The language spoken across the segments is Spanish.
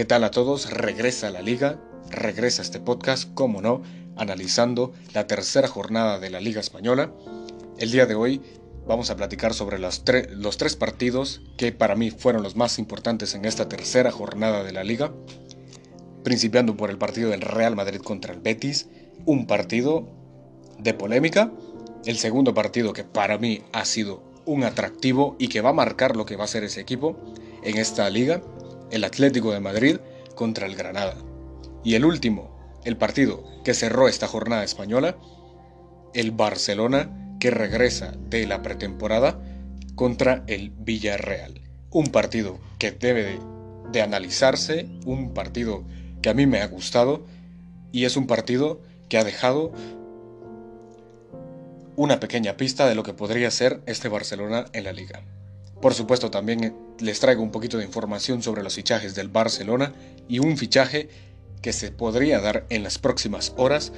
¿Qué tal a todos? Regresa a la liga, regresa este podcast, como no, analizando la tercera jornada de la Liga Española. El día de hoy vamos a platicar sobre los, los tres partidos que para mí fueron los más importantes en esta tercera jornada de la liga, principiando por el partido del Real Madrid contra el Betis, un partido de polémica, el segundo partido que para mí ha sido un atractivo y que va a marcar lo que va a ser ese equipo en esta liga, el Atlético de Madrid contra el Granada. Y el último, el partido que cerró esta jornada española, el Barcelona que regresa de la pretemporada contra el Villarreal. Un partido que debe de, analizarse, un partido que a mí me ha gustado y es un partido que ha dejado una pequeña pista de lo que podría ser este Barcelona en la liga. Por supuesto también les traigo un poquito de información sobre los fichajes del Barcelona y un fichaje que se podría dar en las próximas horas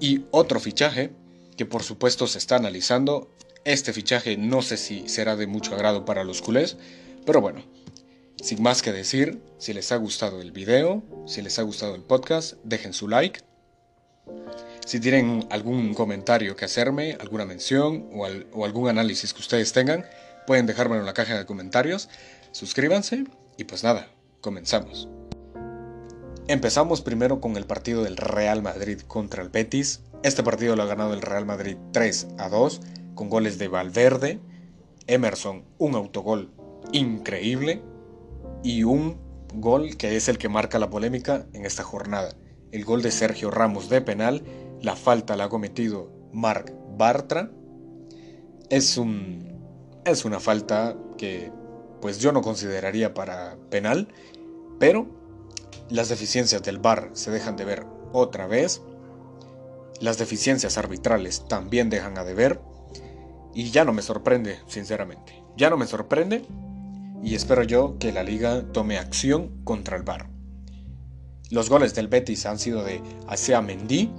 y otro fichaje que por supuesto se está analizando. Este fichaje no sé si será de mucho agrado para los culés, pero bueno, sin más que decir, si les ha gustado el video, si les ha gustado el podcast, dejen su like. Si tienen algún comentario que hacerme, alguna mención o, o algún análisis que ustedes tengan, pueden dejármelo en la caja de comentarios. Suscríbanse y pues nada, comenzamos. Empezamos primero con el partido del Real Madrid contra el Betis. Este partido lo ha ganado el Real Madrid 3 a 2 con goles de Valverde, Emerson, un autogol increíble y un gol que es el que marca la polémica en esta jornada. El gol de Sergio Ramos de penal, la falta la ha cometido Marc Bartra. Es un es una falta que pues yo no consideraría para penal, pero las deficiencias del VAR se dejan de ver otra vez, las deficiencias arbitrales también dejan a deber, y ya no me sorprende, sinceramente. Ya no me sorprende, y espero yo que la liga tome acción contra el VAR. Los goles del Betis han sido de Asea Mendy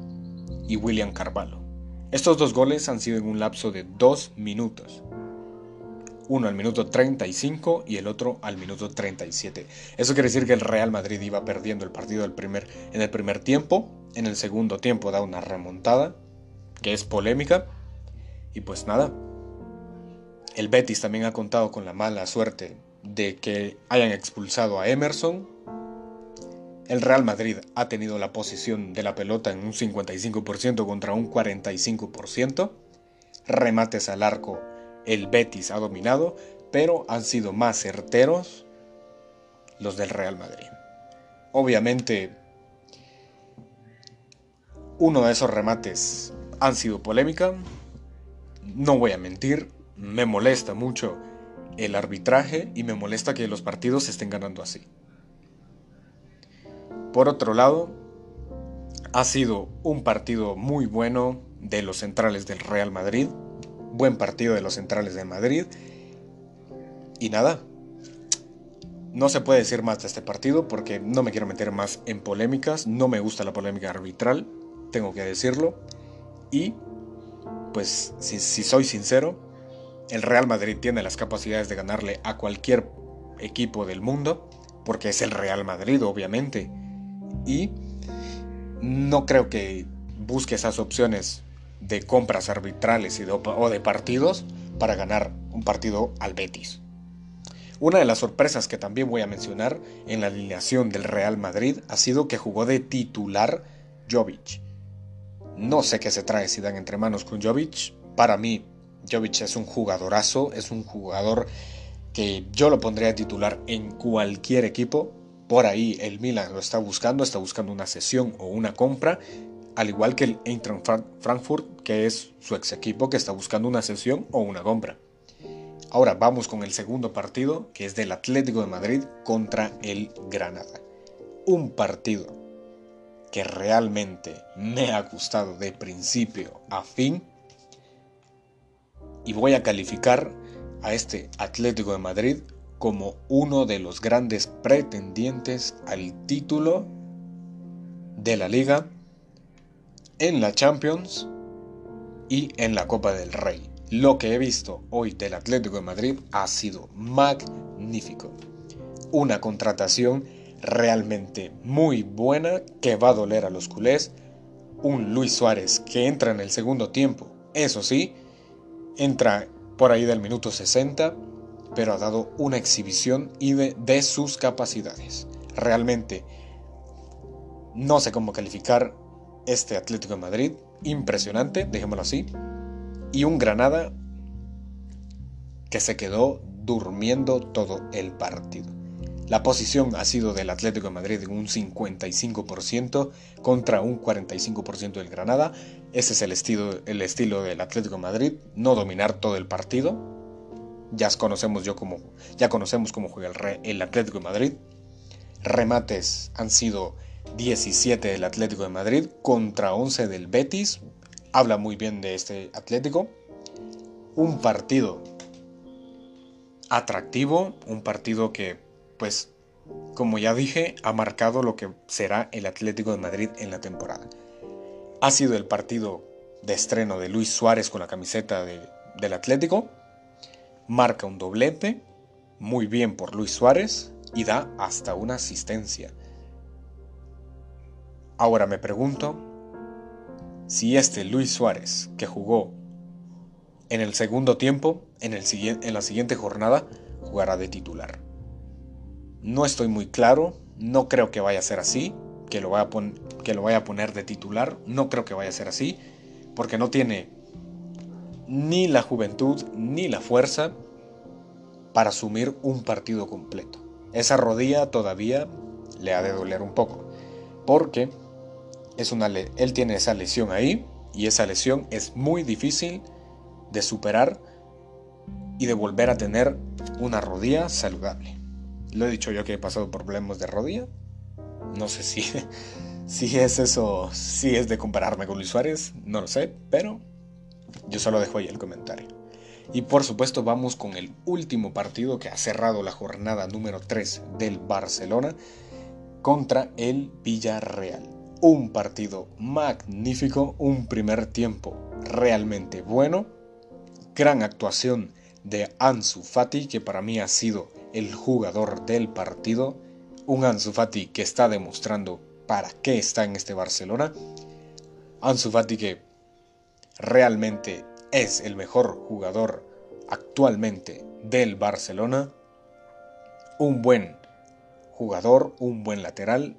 y William Carvalho. Estos dos goles han sido en un lapso de dos minutos uno al minuto 35 y el otro al minuto 37. Eso quiere decir que el Real Madrid iba perdiendo el partido en el primer tiempo, en el segundo tiempo da una remontada, que es polémica, y pues nada. El Betis también ha contado con la mala suerte de que hayan expulsado a Emerson. El Real Madrid ha tenido la posición de la pelota en un 55% contra un 45%. Remates al arco el Betis ha dominado, pero han sido más certeros los del Real Madrid. Obviamente, uno de esos remates han sido polémica. No voy a mentir, me molesta mucho el arbitraje y me molesta que los partidos se estén ganando así. Por otro lado, ha sido un partido muy bueno de los centrales del Real Madrid buen partido de los centrales de Madrid. Y nada, no se puede decir más de este partido porque no me quiero meter más en polémicas, no me gusta la polémica arbitral, tengo que decirlo. Y, pues, si, soy sincero, el Real Madrid tiene las capacidades de ganarle a cualquier equipo del mundo, porque es el Real Madrid, obviamente. Y no creo que busque esas opciones de compras arbitrales o de partidos para ganar un partido al Betis. Una de las sorpresas que también voy a mencionar en la alineación del Real Madrid ha sido que jugó de titular Jovic. No sé qué se trae si dan entre manos con Jovic. Para mí, Jovic es un jugadorazo, es un jugador que yo lo pondría de titular en cualquier equipo. Por ahí el Milan lo está buscando, está buscando una sesión o una compra al igual que el Eintracht Frankfurt, que es su ex equipo que está buscando una sesión o una compra. Ahora vamos con el segundo partido, que es del Atlético de Madrid contra el Granada. Un partido que realmente me ha gustado de principio a fin. Y voy a calificar a este Atlético de Madrid como uno de los grandes pretendientes al título de la liga en la Champions y en la Copa del Rey. Lo que he visto hoy del Atlético de Madrid ha sido magnífico. Una contratación realmente muy buena que va a doler a los culés. Un Luis Suárez que entra en el segundo tiempo, eso sí, entra por ahí del minuto 60, pero ha dado una exhibición de sus capacidades. Realmente no sé cómo calificar este Atlético de Madrid, impresionante, dejémoslo así, y un Granada que se quedó durmiendo todo el partido. La posición ha sido del Atlético de Madrid en un 55% contra un 45% del Granada. Ese es el estilo, el estilo del Atlético de Madrid, no dominar todo el partido. Ya conocemos, yo como, ya conocemos cómo juega el, el Atlético de Madrid. Remates han sido 17 del Atlético de Madrid contra 11 del Betis. Habla muy bien de este Atlético. Un partido atractivo, un partido que pues como ya dije, ha marcado lo que será el Atlético de Madrid en la temporada. Ha sido el partido de estreno de Luis Suárez con la camiseta del Atlético. Marca un doblete, muy bien por Luis Suárez, y da hasta una asistencia. Ahora me pregunto si este Luis Suárez, que jugó en el segundo tiempo, en, la siguiente jornada, jugará de titular. No estoy muy claro, no creo que vaya a ser así, que lo, a que lo vaya a poner de titular, no creo que vaya a ser así, porque no tiene ni la juventud ni la fuerza para asumir un partido completo. Esa rodilla todavía le ha de doler un poco, porque es una él tiene esa lesión ahí y esa lesión es muy difícil de superar y de volver a tener una rodilla saludable. Lo he dicho yo que he pasado por problemas de rodilla. No sé si, si es eso, si es de compararme con Luis Suárez, no lo sé, pero yo solo dejo ahí el comentario. Y por supuesto vamos con el último partido que ha cerrado la jornada número 3 del Barcelona contra el Villarreal. Un partido magnífico, un primer tiempo realmente bueno, gran actuación de Ansu Fati que para mí ha sido el jugador del partido, un Ansu Fati que está demostrando para qué está en este Barcelona, Ansu Fati que realmente es el mejor jugador actualmente del Barcelona, un buen jugador, un buen lateral,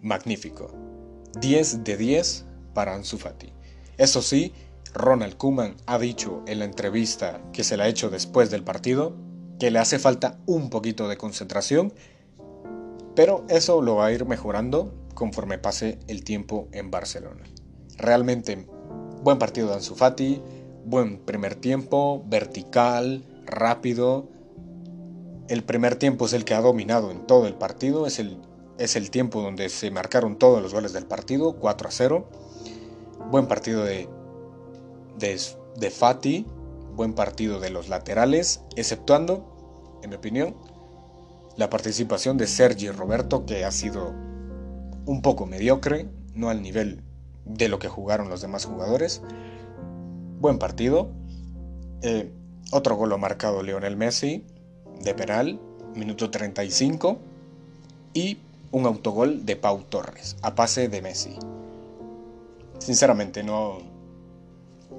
magnífico. 10 de 10 para Ansu Fati. Eso sí, Ronald Koeman ha dicho en la entrevista que se la ha hecho después del partido que le hace falta un poquito de concentración, pero eso lo va a ir mejorando conforme pase el tiempo en Barcelona. Realmente buen partido de Ansu Fati, buen primer tiempo, vertical, rápido. El primer tiempo es el que ha dominado en todo el partido, es el, es el tiempo donde se marcaron todos los goles del partido, 4 a 0. Buen partido de, de, de Fati, buen partido de los laterales, exceptuando, en mi opinión, la participación de Sergi Roberto, que ha sido un poco mediocre, no al nivel de lo que jugaron los demás jugadores. Buen partido. Eh, otro gol ha marcado Lionel Messi de penal, minuto 35. Y un autogol de Pau Torres, a pase de Messi. Sinceramente no,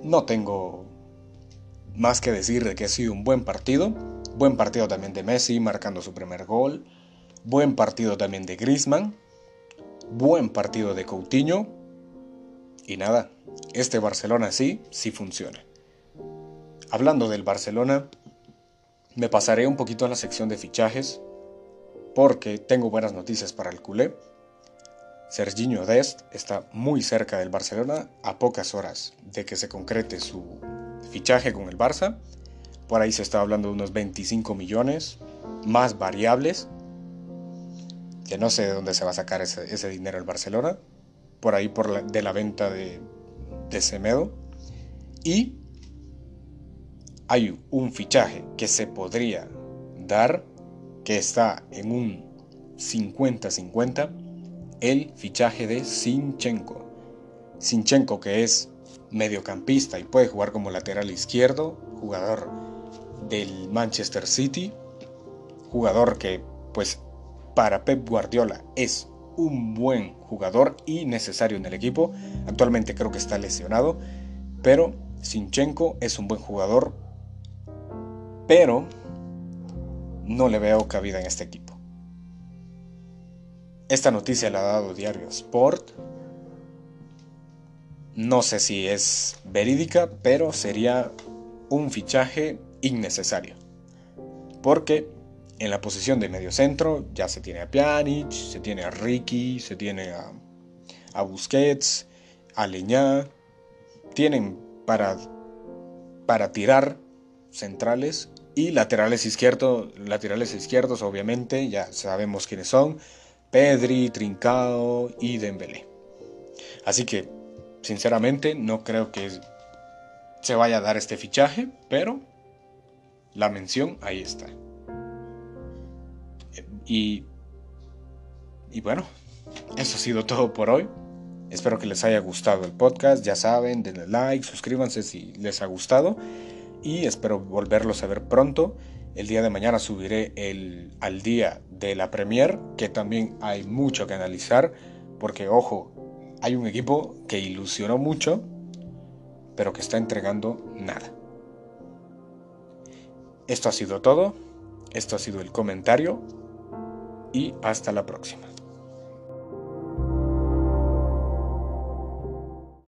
no tengo más que decir de que ha sido un buen partido. Buen partido también de Messi marcando su primer gol. Buen partido también de Griezmann. Buen partido de Coutinho. Y nada, este Barcelona sí, sí funciona. Hablando del Barcelona, me pasaré un poquito a la sección de fichajes porque tengo buenas noticias para el culé. Serginho Dest está muy cerca del Barcelona a pocas horas de que se concrete su fichaje con el Barça. Por ahí se está hablando de unos 25 millones, más variables, que no sé de dónde se va a sacar ese, dinero el Barcelona, por ahí por de la venta de, de Semedo. Y hay un fichaje que se podría dar, que está en un 50-50, el fichaje de Sinchenko. Sinchenko que es mediocampista y puede jugar como lateral izquierdo, jugador del Manchester City, jugador que pues para Pep Guardiola es un buen jugador y necesario en el equipo. Actualmente creo que está lesionado, pero Sinchenko es un buen jugador, pero no le veo cabida en este equipo. Esta noticia la ha dado Diario Sport. No sé si es verídica, pero sería un fichaje innecesario. Porque en la posición de medio centro ya se tiene a Pjanic, se tiene a Ricky, se tiene a, a Busquets, a Leñá. Tienen para, para tirar centrales y laterales izquierdos, laterales izquierdos obviamente, ya sabemos quiénes son, Pedri, Trincao y Dembélé. Así que, sinceramente, no creo que se vaya a dar este fichaje, pero la mención ahí está. Y, y bueno, eso ha sido todo por hoy. Espero que les haya gustado el podcast. Ya saben, denle like, suscríbanse si les ha gustado. Y espero volverlos a ver pronto. El día de mañana subiré el, al día de la Premier, que también hay mucho que analizar. Porque, ojo, hay un equipo que ilusionó mucho, pero que está entregando nada. Esto ha sido todo. Esto ha sido el comentario y hasta la próxima.